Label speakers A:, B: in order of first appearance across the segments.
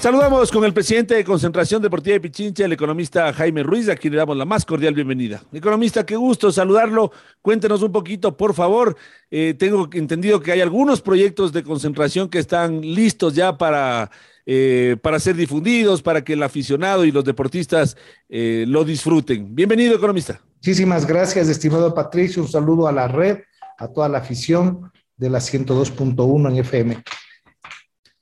A: Saludamos con el presidente de Concentración Deportiva de Pichincha, el economista Jaime Ruiz, a quien le damos la más cordial bienvenida. Economista, qué gusto saludarlo. Cuéntenos un poquito, por favor. Eh, tengo entendido que hay algunos proyectos de concentración que están listos ya para, eh, para ser difundidos, para que el aficionado y los deportistas eh, lo disfruten. Bienvenido, economista.
B: Muchísimas gracias, estimado Patricio. Un saludo a la red, a toda la afición de la 102.1 en FM.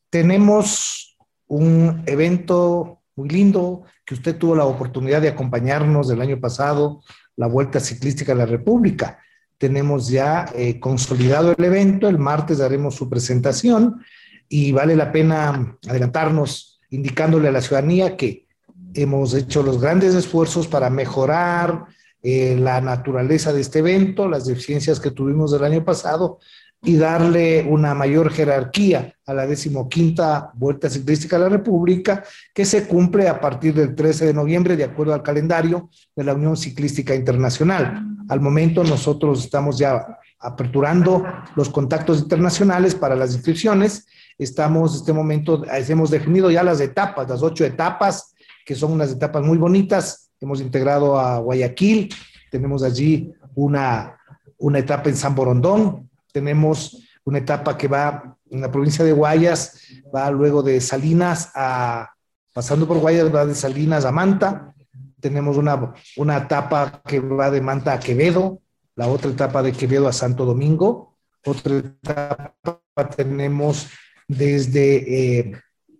B: Tenemos un evento muy lindo que usted tuvo la oportunidad de acompañarnos del año pasado, la Vuelta Ciclística de la República. Tenemos ya eh, consolidado el evento, el martes daremos su presentación y vale la pena adelantarnos indicándole a la ciudadanía que hemos hecho los grandes esfuerzos para mejorar eh, la naturaleza de este evento, las deficiencias que tuvimos del año pasado, y darle una mayor jerarquía a la decimoquinta Vuelta Ciclística de la República, que se cumple a partir del 13 de noviembre, de acuerdo al calendario de la Unión Ciclística Internacional. Al momento nosotros estamos ya aperturando los contactos internacionales para las inscripciones. Estamos, en este momento, hemos definido ya las etapas, las ocho etapas, que son unas etapas muy bonitas. Hemos integrado a Guayaquil, tenemos allí una, una etapa en San Borondón, tenemos una etapa que va en la provincia de Guayas, va luego de Salinas a, pasando por Guayas, va de Salinas a Manta. Tenemos una, una etapa que va de Manta a Quevedo, la otra etapa de Quevedo a Santo Domingo, otra etapa tenemos desde eh,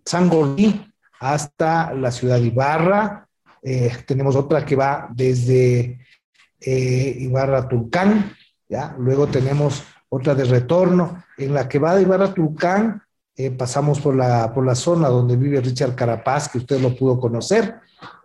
B: San Gordí hasta la ciudad de Ibarra, eh, tenemos otra que va desde eh, Ibarra a Tulcán, ¿ya? luego tenemos otra de retorno, en la que va de Ibarra Tulcán, eh, pasamos por la, por la zona donde vive Richard Carapaz, que usted lo pudo conocer,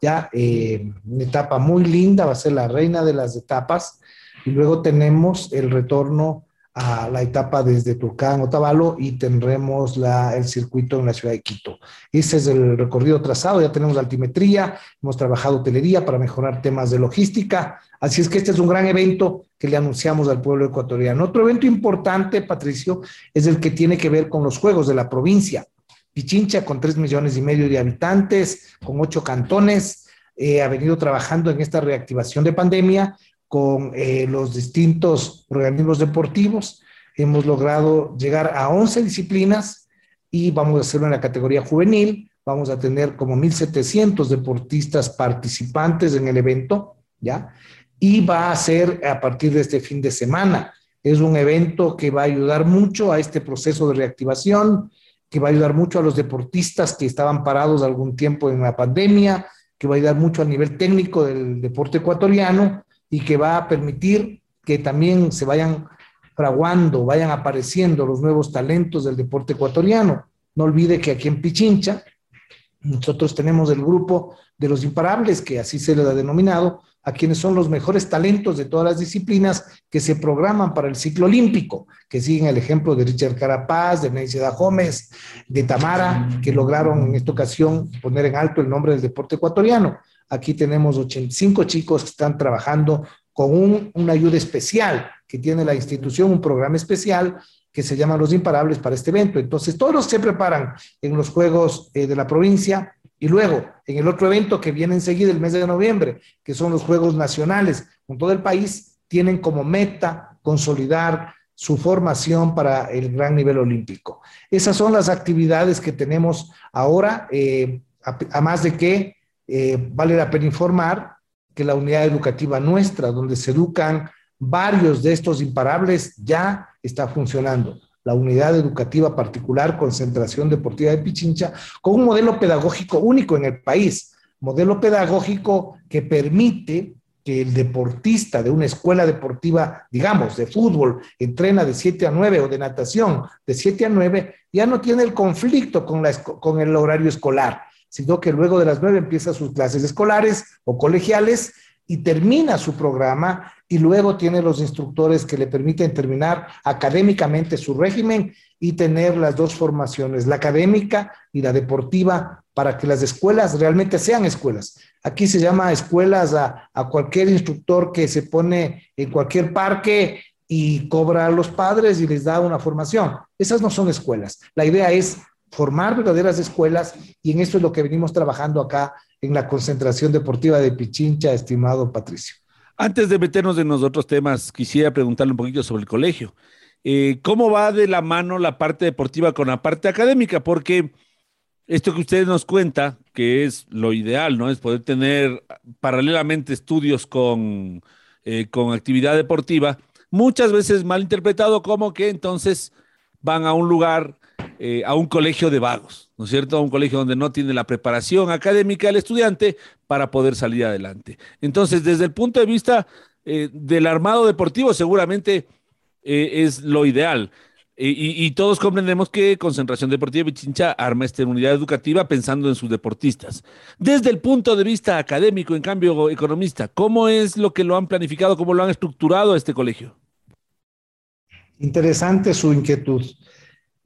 B: ya eh, una etapa muy linda, va a ser la reina de las etapas, y luego tenemos el retorno a la etapa desde Turcán, Otavalo y tendremos la, el circuito en la ciudad de Quito. Ese es el recorrido trazado, ya tenemos altimetría, hemos trabajado hotelería para mejorar temas de logística, así es que este es un gran evento que le anunciamos al pueblo ecuatoriano. Otro evento importante, Patricio, es el que tiene que ver con los Juegos de la provincia. Pichincha, con tres millones y medio de habitantes, con ocho cantones, eh, ha venido trabajando en esta reactivación de pandemia con eh, los distintos organismos deportivos. Hemos logrado llegar a 11 disciplinas y vamos a hacerlo en la categoría juvenil. Vamos a tener como 1.700 deportistas participantes en el evento, ¿ya? Y va a ser a partir de este fin de semana. Es un evento que va a ayudar mucho a este proceso de reactivación, que va a ayudar mucho a los deportistas que estaban parados algún tiempo en la pandemia, que va a ayudar mucho a nivel técnico del deporte ecuatoriano y que va a permitir que también se vayan fraguando, vayan apareciendo los nuevos talentos del deporte ecuatoriano. No olvide que aquí en Pichincha nosotros tenemos el grupo de los imparables, que así se les ha denominado, a quienes son los mejores talentos de todas las disciplinas que se programan para el ciclo olímpico, que siguen el ejemplo de Richard Carapaz, de Neisida Gómez, de Tamara, que lograron en esta ocasión poner en alto el nombre del deporte ecuatoriano. Aquí tenemos 85 chicos que están trabajando con un, una ayuda especial que tiene la institución, un programa especial que se llama Los Imparables para este evento. Entonces, todos se preparan en los Juegos eh, de la provincia y luego en el otro evento que viene enseguida el mes de noviembre, que son los Juegos Nacionales con todo el país, tienen como meta consolidar su formación para el gran nivel olímpico. Esas son las actividades que tenemos ahora, eh, además de que eh, vale la pena informar que la unidad educativa nuestra, donde se educan varios de estos imparables, ya está funcionando. la unidad educativa particular Concentración Deportiva de Pichincha, con un modelo pedagógico único en el país, modelo pedagógico que permite que el deportista de una escuela deportiva, digamos, de fútbol, entrena de 7 a 9 o de natación de 7 a 9, ya no tiene el conflicto con, la, con el horario escolar, sino que luego de las 9 empieza sus clases escolares o colegiales y termina su programa y luego tiene los instructores que le permiten terminar académicamente su régimen y tener las dos formaciones, la académica y la deportiva, para que las escuelas realmente sean escuelas. Aquí se llama escuelas a, a cualquier instructor que se pone en cualquier parque y cobra a los padres y les da una formación. Esas no son escuelas. La idea es formar verdaderas escuelas y en esto es lo que venimos trabajando acá en la concentración deportiva de Pichincha, estimado Patricio.
A: Antes de meternos en los otros temas, quisiera preguntarle un poquito sobre el colegio. Eh, ¿Cómo va de la mano la parte deportiva con la parte académica? Porque esto que usted nos cuenta, que es lo ideal, ¿no? Es poder tener paralelamente estudios con, eh, con actividad deportiva, muchas veces mal interpretado como que entonces van a un lugar, eh, a un colegio de vagos, ¿no es cierto? A un colegio donde no tiene la preparación académica el estudiante para poder salir adelante. Entonces, desde el punto de vista eh, del armado deportivo, seguramente eh, es lo ideal. Y, y, todos comprendemos que Concentración Deportiva Pichincha arma esta unidad educativa pensando en sus deportistas. Desde el punto de vista académico, en cambio, economista, ¿cómo es lo que lo han planificado, cómo lo han estructurado este colegio?
B: Interesante su inquietud.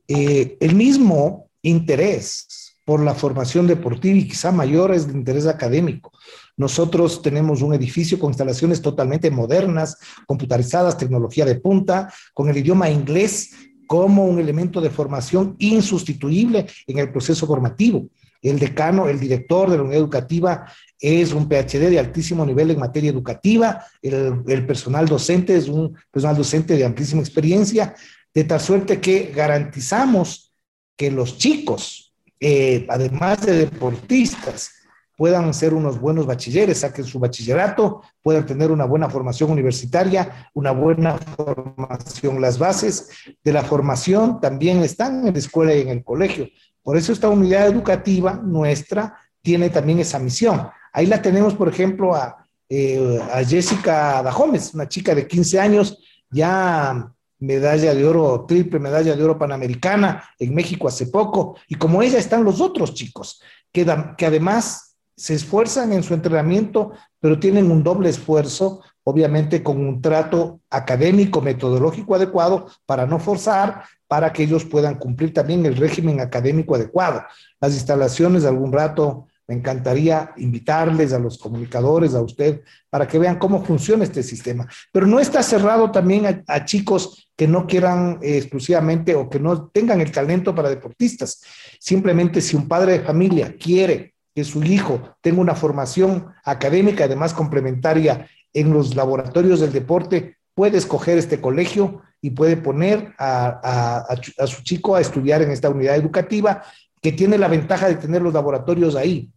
B: Eh, el mismo interés por la formación deportiva y quizá mayor es el interés académico. Nosotros tenemos un edificio con instalaciones totalmente modernas, computarizadas, tecnología de punta, con el idioma inglés como un elemento de formación insustituible en el proceso formativo. El decano, el director de la unidad educativa es un PhD de altísimo nivel en materia educativa, el, el personal docente es un personal docente de amplísima experiencia, de tal suerte que garantizamos que los chicos, eh, además de deportistas, puedan ser unos buenos bachilleres, saquen su bachillerato, puedan tener una buena formación universitaria, una buena formación. Las bases de la formación también están en la escuela y en el colegio. Por eso esta unidad educativa nuestra tiene también esa misión. Ahí la tenemos, por ejemplo, a, eh, a Jessica Dajomes, una chica de 15 años, ya medalla de oro, triple medalla de oro panamericana en México hace poco, y como ella están los otros chicos, que, que además se esfuerzan en su entrenamiento, pero tienen un doble esfuerzo, obviamente con un trato académico, metodológico adecuado, para no forzar, para que ellos puedan cumplir también el régimen académico adecuado. Las instalaciones algún rato me encantaría invitarles a los comunicadores, a usted, para que vean cómo funciona este sistema. Pero no está cerrado también a, chicos que no quieran eh, exclusivamente o que no tengan el talento para deportistas. Simplemente si un padre de familia quiere que su hijo tenga una formación académica, además complementaria en los laboratorios del deporte, puede escoger este colegio y puede poner a, a su chico a estudiar en esta unidad educativa que tiene la ventaja de tener los laboratorios ahí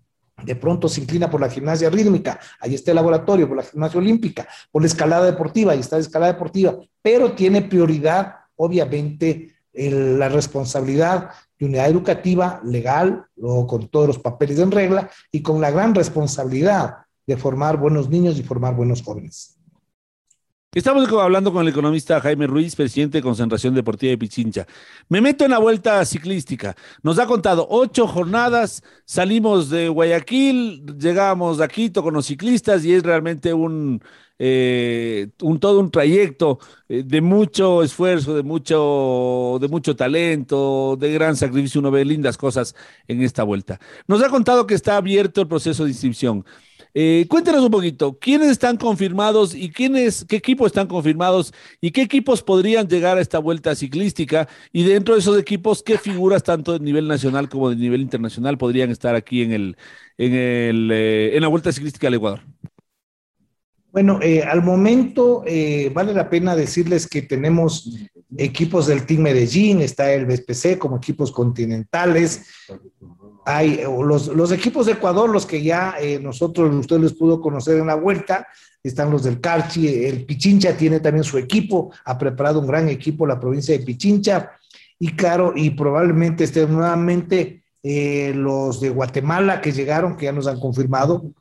B: de pronto se inclina por la gimnasia rítmica, ahí está el laboratorio, por la gimnasia olímpica, por la escalada deportiva, ahí está la escalada deportiva, pero tiene prioridad, obviamente, la responsabilidad de unidad educativa legal, o con todos los papeles en regla, y con la gran responsabilidad de formar buenos niños y formar buenos jóvenes.
A: Estamos hablando con el economista Jaime Ruiz, presidente de Concentración Deportiva de Pichincha. Me meto en la vuelta ciclística. Nos ha contado ocho jornadas, salimos de Guayaquil, llegamos a Quito con los ciclistas y es realmente un, eh, todo un trayecto eh, de mucho esfuerzo, de mucho, de mucho talento, de gran sacrificio. Uno ve lindas cosas en esta vuelta. Nos ha contado que está abierto el proceso de inscripción. Eh, cuéntenos un poquito, ¿quiénes están confirmados y quiénes, qué equipos están confirmados y qué equipos podrían llegar a esta vuelta ciclística? Y dentro de esos equipos, ¿qué figuras tanto de nivel nacional como de nivel internacional podrían estar aquí en, el, en, el, eh, en la vuelta ciclística del Ecuador?
B: Bueno, eh, al momento vale la pena decirles que tenemos equipos del Team Medellín, está el BSPC como equipos continentales, hay los, equipos de Ecuador, los que ya eh, nosotros, usted les pudo conocer en la vuelta, están los del Carchi, el Pichincha tiene también su equipo, ha preparado un gran equipo la provincia de Pichincha, y claro, y probablemente estén nuevamente eh, los de Guatemala que llegaron, que ya nos han confirmado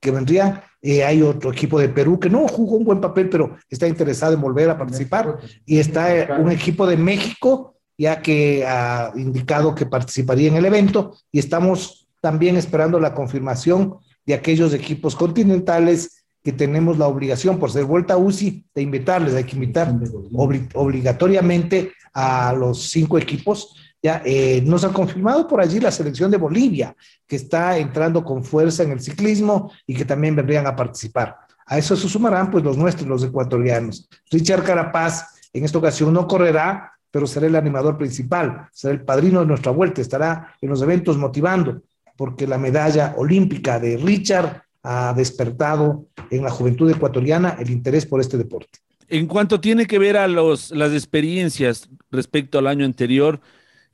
B: que vendrían. Eh, hay otro equipo de Perú que no jugó un buen papel, pero está interesado en volver a participar. Y está eh, un equipo de México, ya que ha indicado que participaría en el evento. Y estamos también esperando la confirmación de aquellos equipos continentales que tenemos la obligación, por ser vuelta UCI, de invitarles. Hay que invitar obligatoriamente a los cinco equipos ya, eh, nos ha confirmado por allí la selección de Bolivia, que está entrando con fuerza en el ciclismo y que también vendrían a participar. A eso se sumarán pues los nuestros, los ecuatorianos. Richard Carapaz en esta ocasión no correrá, pero será el animador principal, será el padrino de nuestra vuelta, estará en los eventos motivando, porque la medalla olímpica de Richard ha despertado en la juventud ecuatoriana el interés por este deporte.
A: En cuanto tiene que ver a los, las experiencias respecto al año anterior,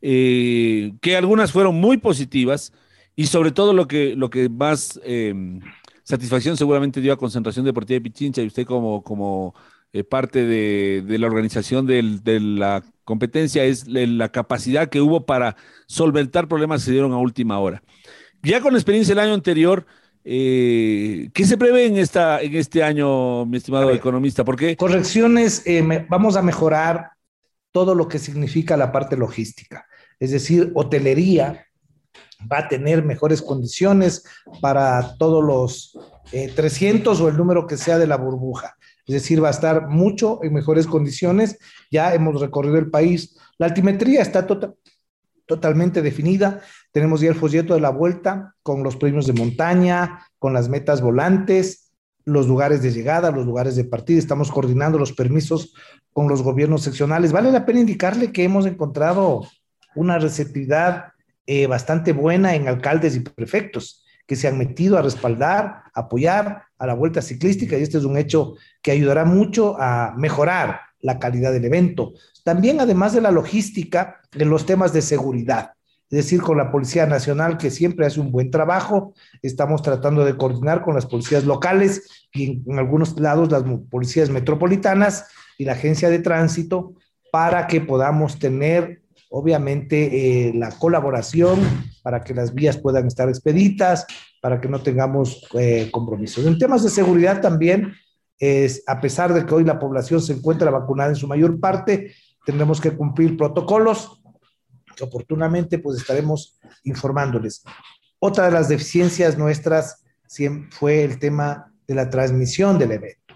A: eh, que algunas fueron muy positivas y sobre todo lo que, lo que más em, satisfacción seguramente dio a Concentración Deportiva de Pichincha y usted como, como eh, parte de, la organización de la competencia es la capacidad que hubo para solventar problemas que se dieron a última hora. Ya con la experiencia del año anterior, eh, ¿Qué se prevé en, esta, en este año, mi estimado economista? Porque
B: correcciones, vamos a mejorar todo lo que significa la parte logística es decir, hotelería va a tener mejores condiciones para todos los 300 eh, o el número que sea de la burbuja. Es decir, va a estar mucho en mejores condiciones. Ya hemos recorrido el país. La altimetría está tota-, totalmente definida. Tenemos ya el folleto de la vuelta con los premios de montaña, con las metas volantes, los lugares de llegada, los lugares de partida. Estamos coordinando los permisos con los gobiernos seccionales. Vale la pena indicarle que hemos encontrado una receptividad eh, bastante buena en alcaldes y prefectos que se han metido a respaldar, apoyar a la vuelta ciclística y este es un hecho que ayudará mucho a mejorar la calidad del evento. También, además de la logística, en los temas de seguridad, es decir, con la Policía Nacional, que siempre hace un buen trabajo, estamos tratando de coordinar con las policías locales y en, en algunos lados las policías metropolitanas y la agencia de tránsito para que podamos tener obviamente eh, la colaboración para que las vías puedan estar expeditas, para que no tengamos eh, compromisos. En temas de seguridad también, es, a pesar de que hoy la población se encuentra vacunada en su mayor parte, tendremos que cumplir protocolos que oportunamente pues estaremos informándoles. Otra de las deficiencias nuestras fue el tema de la transmisión del evento.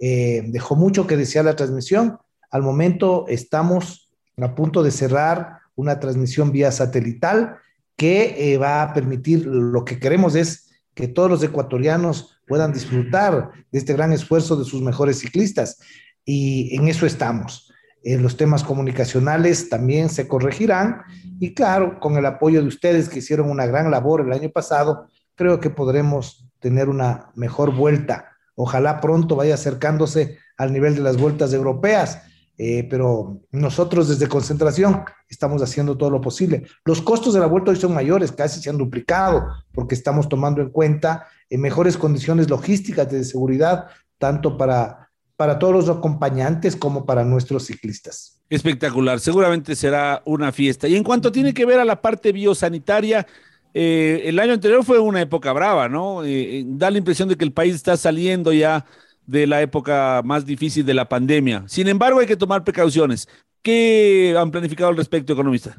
B: Eh, dejó mucho que desear la transmisión. Al momento estamos a punto de cerrar una transmisión vía satelital que eh, va a permitir, lo que queremos es que todos los ecuatorianos puedan disfrutar de este gran esfuerzo de sus mejores ciclistas. Y en eso estamos. En los temas comunicacionales también se corregirán y claro, con el apoyo de ustedes que hicieron una gran labor el año pasado, creo que podremos tener una mejor vuelta. Ojalá pronto vaya acercándose al nivel de las vueltas europeas eh, pero nosotros desde concentración estamos haciendo todo lo posible. Los costos de la vuelta hoy son mayores, casi se han duplicado, porque estamos tomando en cuenta en mejores condiciones logísticas de seguridad, tanto para, para todos los acompañantes como para nuestros ciclistas.
A: Espectacular, seguramente será una fiesta. Y en cuanto tiene que ver a la parte biosanitaria, eh, el año anterior fue una época brava, ¿no? Eh, da la impresión de que el país está saliendo ya de la época más difícil de la pandemia. Sin embargo, hay que tomar precauciones. ¿Qué han planificado al respecto, economista?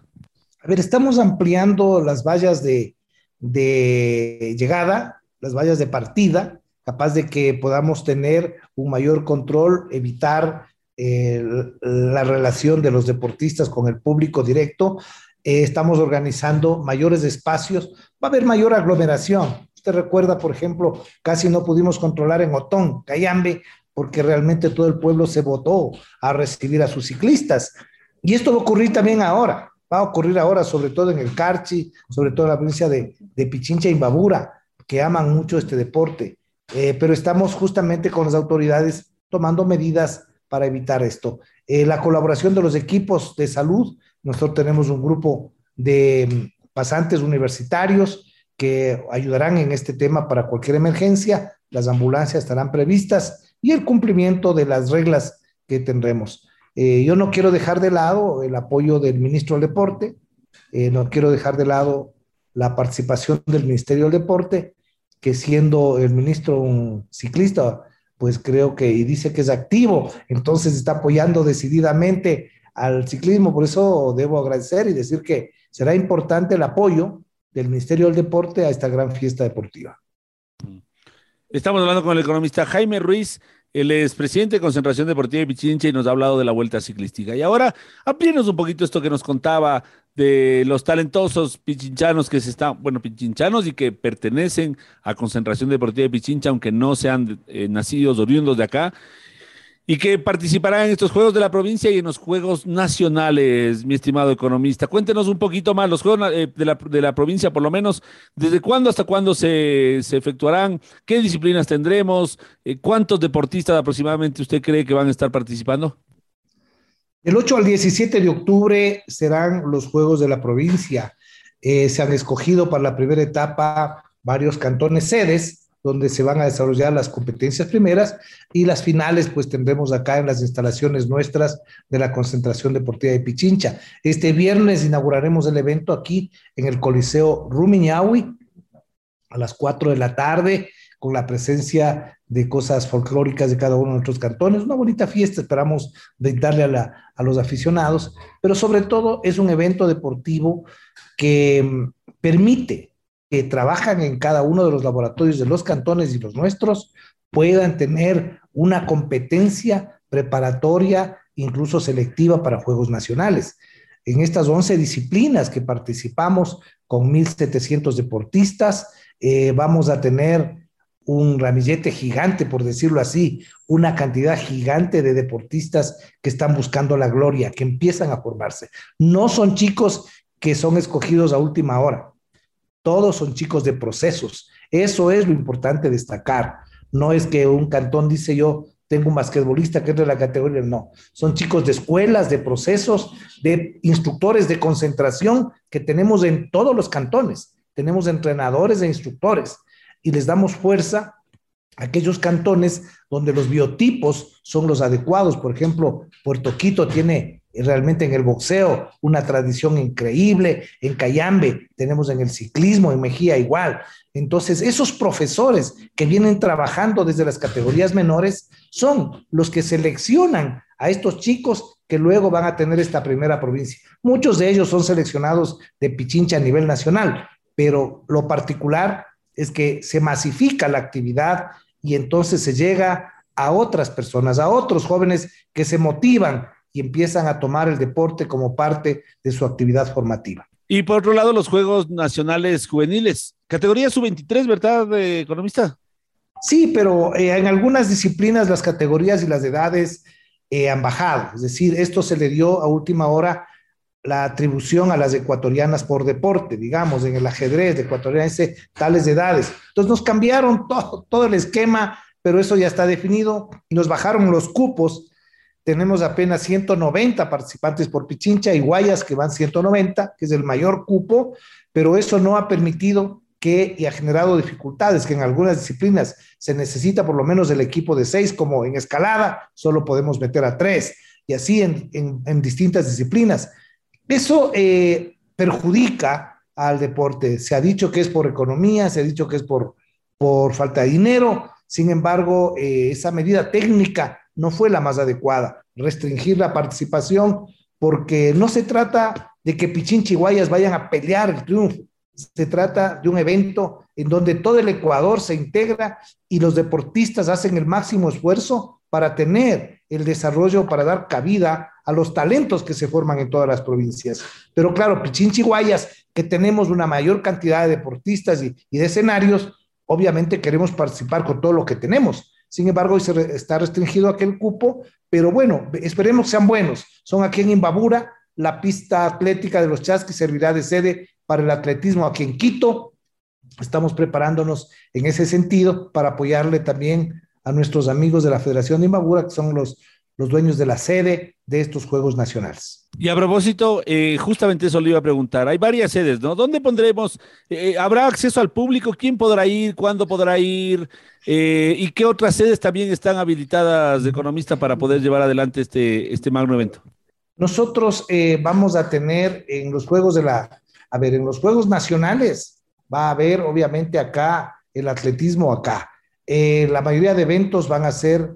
B: A ver, estamos ampliando las vallas de, llegada, las vallas de partida, capaz de que podamos tener un mayor control, evitar eh, la relación de los deportistas con el público directo. Eh, estamos organizando mayores espacios, va a haber mayor aglomeración. Usted recuerda, por ejemplo, casi no pudimos controlar en Otón, Cayambe, porque realmente todo el pueblo se votó a recibir a sus ciclistas. Y esto va a ocurrir también ahora, va a ocurrir ahora, sobre todo en el Carchi, sobre todo en la provincia de, Pichincha y Babura, que aman mucho este deporte. Eh, pero estamos justamente con las autoridades tomando medidas para evitar esto. Eh, la colaboración de los equipos de salud, nosotros tenemos un grupo de mm, pasantes universitarios, que ayudarán en este tema para cualquier emergencia. Las ambulancias estarán previstas y el cumplimiento de las reglas que tendremos. Eh, yo no quiero dejar de lado el apoyo del ministro del Deporte, eh, no quiero dejar de lado la participación del Ministerio del Deporte, que siendo el ministro un ciclista, pues creo que, y dice que es activo, entonces está apoyando decididamente al ciclismo, por eso debo agradecer y decir que será importante el apoyo del Ministerio del Deporte a esta gran fiesta deportiva.
A: Estamos hablando con el economista Jaime Ruiz, el expresidente de Concentración Deportiva de Pichincha y nos ha hablado de la vuelta ciclística. Y ahora, amplíenos un poquito esto que nos contaba de los talentosos pichinchanos que se están, bueno, pichinchanos y que pertenecen a Concentración Deportiva de Pichincha, aunque no sean eh, nacidos oriundos de acá, y que participará en estos Juegos de la provincia y en los Juegos Nacionales, mi estimado economista. Cuéntenos un poquito más, los Juegos eh, de, la, de, la, provincia, por lo menos, ¿desde cuándo hasta cuándo se, se efectuarán? ¿Qué disciplinas tendremos? Eh, ¿Cuántos deportistas aproximadamente usted cree que van a estar participando?
B: El 8 al 17 de octubre serán los Juegos de la provincia. Eh, se han escogido para la primera etapa varios cantones sedes donde se van a desarrollar las competencias primeras y las finales pues tendremos acá en las instalaciones nuestras de la concentración deportiva de Pichincha. Este viernes inauguraremos el evento aquí en el Coliseo Rumiñahui a las 4 de la tarde con la presencia de cosas folclóricas de cada uno de nuestros cantones. Una bonita fiesta, esperamos darle a, a los aficionados, pero sobre todo es un evento deportivo que mm, permite que trabajan en cada uno de los laboratorios de los cantones y los nuestros puedan tener una competencia preparatoria, incluso selectiva para Juegos Nacionales. En estas 11 disciplinas que participamos con 1.700 deportistas, eh, vamos a tener un ramillete gigante, por decirlo así, una cantidad gigante de deportistas que están buscando la gloria, que empiezan a formarse. No son chicos que son escogidos a última hora todos son chicos de procesos. Eso es lo importante destacar. No es que un cantón dice yo tengo un basquetbolista que es de la categoría, no. Son chicos de escuelas, de procesos, de instructores de concentración que tenemos en todos los cantones. Tenemos entrenadores e instructores y les damos fuerza a aquellos cantones donde los biotipos son los adecuados. Por ejemplo, Puerto Quito tiene realmente en el boxeo, una tradición increíble, en Cayambe tenemos en el ciclismo, en Mejía igual. Entonces, esos profesores que vienen trabajando desde las categorías menores son los que seleccionan a estos chicos que luego van a tener esta primera provincia. Muchos de ellos son seleccionados de Pichincha a nivel nacional, pero lo particular es que se masifica la actividad y entonces se llega a otras personas, a otros jóvenes que se motivan y empiezan a tomar el deporte como parte de su actividad formativa.
A: Y por otro lado, los Juegos Nacionales Juveniles, categoría sub-23, ¿verdad, economista?
B: Sí, pero eh, en algunas disciplinas las categorías y las edades eh, han bajado. Es decir, esto se le dio a última hora la atribución a las ecuatorianas por deporte, digamos, en el ajedrez de ecuatorianas, tales edades. Entonces nos cambiaron todo, todo el esquema, pero eso ya está definido y nos bajaron los cupos tenemos apenas 190 participantes por Pichincha y Guayas que van 190, que es el mayor cupo, pero eso no ha permitido que y ha generado dificultades, que en algunas disciplinas se necesita por lo menos el equipo de seis, como en escalada, solo podemos meter a tres, y así en, en, distintas disciplinas. Eso eh, perjudica al deporte. Se ha dicho que es por economía, se ha dicho que es por, por falta de dinero, sin embargo, eh, esa medida técnica no fue la más adecuada, restringir la participación, porque no se trata de que Pichincha y Guayas vayan a pelear el triunfo, se trata de un evento en donde todo el Ecuador se integra y los deportistas hacen el máximo esfuerzo para tener el desarrollo, para dar cabida a los talentos que se forman en todas las provincias. Pero claro, Pichincha y Guayas, que tenemos una mayor cantidad de deportistas y, y de escenarios, obviamente queremos participar con todo lo que tenemos sin embargo, hoy se está restringido aquel cupo, pero bueno, esperemos que sean buenos. Son aquí en Imbabura, la pista atlética de los Chasquis servirá de sede para el atletismo aquí en Quito. Estamos preparándonos en ese sentido para apoyarle también a nuestros amigos de la Federación de Imbabura, que son los, los dueños de la sede de estos Juegos Nacionales.
A: Y a propósito, eh, justamente eso le iba a preguntar. Hay varias sedes, ¿no? ¿Dónde pondremos? Eh, ¿Habrá acceso al público? ¿Quién podrá ir? ¿Cuándo podrá ir? Eh, ¿Y qué otras sedes también están habilitadas de economista para poder llevar adelante este, este magno evento?
B: Nosotros vamos a tener en los Juegos de la, a ver, en los Juegos Nacionales va a haber obviamente acá el atletismo acá. la mayoría de eventos van a ser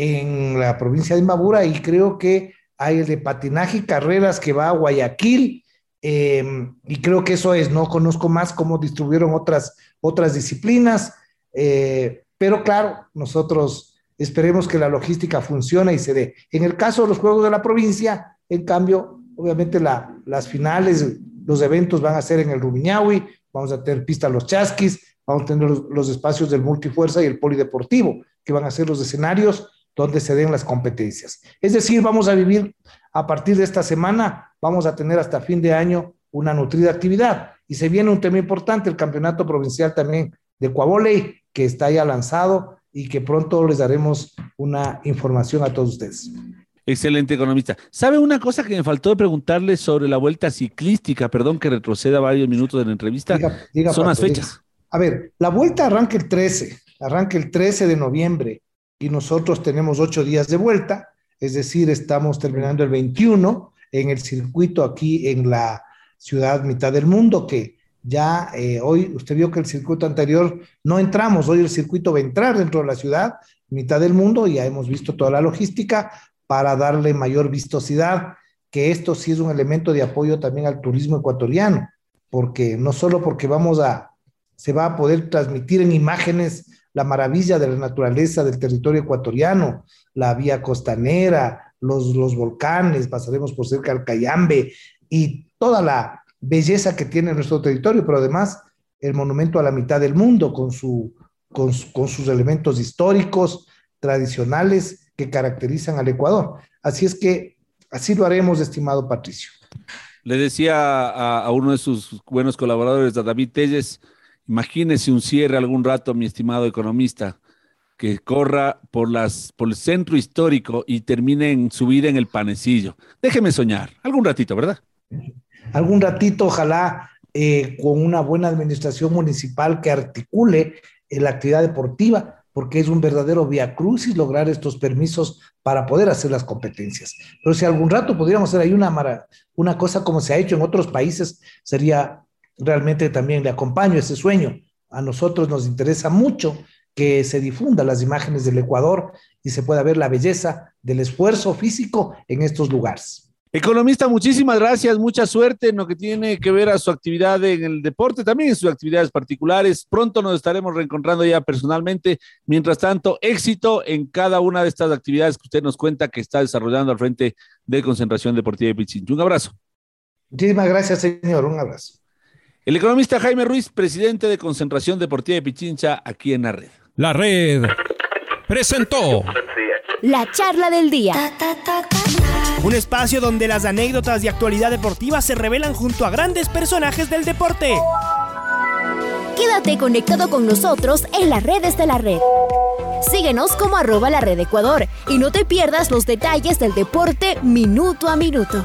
B: en la provincia de Mabura y creo que hay el de patinaje y carreras que va a Guayaquil. Em, y creo que eso es, no conozco más cómo distribuyeron otras, otras disciplinas, eh, pero claro, nosotros esperemos que la logística funcione y se dé. En el caso de los Juegos de la provincia, en cambio, obviamente la, las finales, los eventos van a ser en el Rumiñahui, vamos a tener pista Los Chasquis, vamos a tener los, los espacios del multifuerza y el polideportivo, que van a ser los escenarios donde se den las competencias. Es decir, vamos a vivir a partir de esta semana, vamos a tener hasta fin de año una nutrida actividad. Y se viene un tema importante, el campeonato provincial también de Coavoley, que está ya lanzado y que pronto les daremos una información a todos ustedes.
A: Excelente economista. ¿Sabe una cosa que me faltó de preguntarle sobre la vuelta ciclística? Perdón que retroceda varios minutos de la entrevista. Son las fechas.
B: A ver, la vuelta arranca el 13, arranca el 13 de noviembre y nosotros tenemos ocho días de vuelta, es decir, estamos terminando el 21 en el circuito aquí en la ciudad mitad del mundo, que ya eh, hoy usted vio que el circuito anterior no entramos, hoy el circuito va a entrar dentro de la ciudad mitad del mundo, ya hemos visto toda la logística para darle mayor vistosidad, que esto sí es un elemento de apoyo también al turismo ecuatoriano, porque no solo porque vamos a, se va a poder transmitir en imágenes la maravilla de la naturaleza del territorio ecuatoriano, la vía costanera, los, los volcanes, pasaremos por cerca del Cayambe y toda la belleza que tiene nuestro territorio, pero además el monumento a la mitad del mundo con, su, con sus elementos históricos, tradicionales que caracterizan al Ecuador. Así es que así lo haremos, estimado Patricio.
A: Le decía a, a uno de sus buenos colaboradores, a David Telles, Imagínese un cierre algún rato, mi estimado economista, que corra por, las, por el centro histórico y termine en su vida en el panecillo. Déjeme soñar, algún ratito, ¿verdad?
B: Algún ratito, ojalá eh, con una buena administración municipal que articule eh, la actividad deportiva, porque es un verdadero via crucis lograr estos permisos para poder hacer las competencias. Pero si algún rato podríamos hacer ahí una, una cosa como se ha hecho en otros países, sería realmente también le acompaño ese sueño. A nosotros nos interesa mucho que se difunda las imágenes del Ecuador y se pueda ver la belleza del esfuerzo físico en estos lugares.
A: Economista, muchísimas gracias, mucha suerte en lo que tiene que ver a su actividad en el deporte, también en sus actividades particulares. Pronto nos estaremos reencontrando ya personalmente. Mientras tanto, éxito en cada una de estas actividades que usted nos cuenta que está desarrollando al frente de Concentración Deportiva de Pichincho. Un abrazo.
B: Muchísimas gracias, señor. Un abrazo.
A: El economista Jaime Ruiz, presidente de Concentración Deportiva de Pichincha, aquí en la red.
C: La red presentó
D: la charla del día.
E: Un espacio donde las anécdotas de actualidad deportiva se revelan junto a grandes personajes del deporte.
D: Quédate conectado con nosotros en las redes de la red. Síguenos como arroba la red Ecuador y no te pierdas los detalles del deporte minuto a minuto.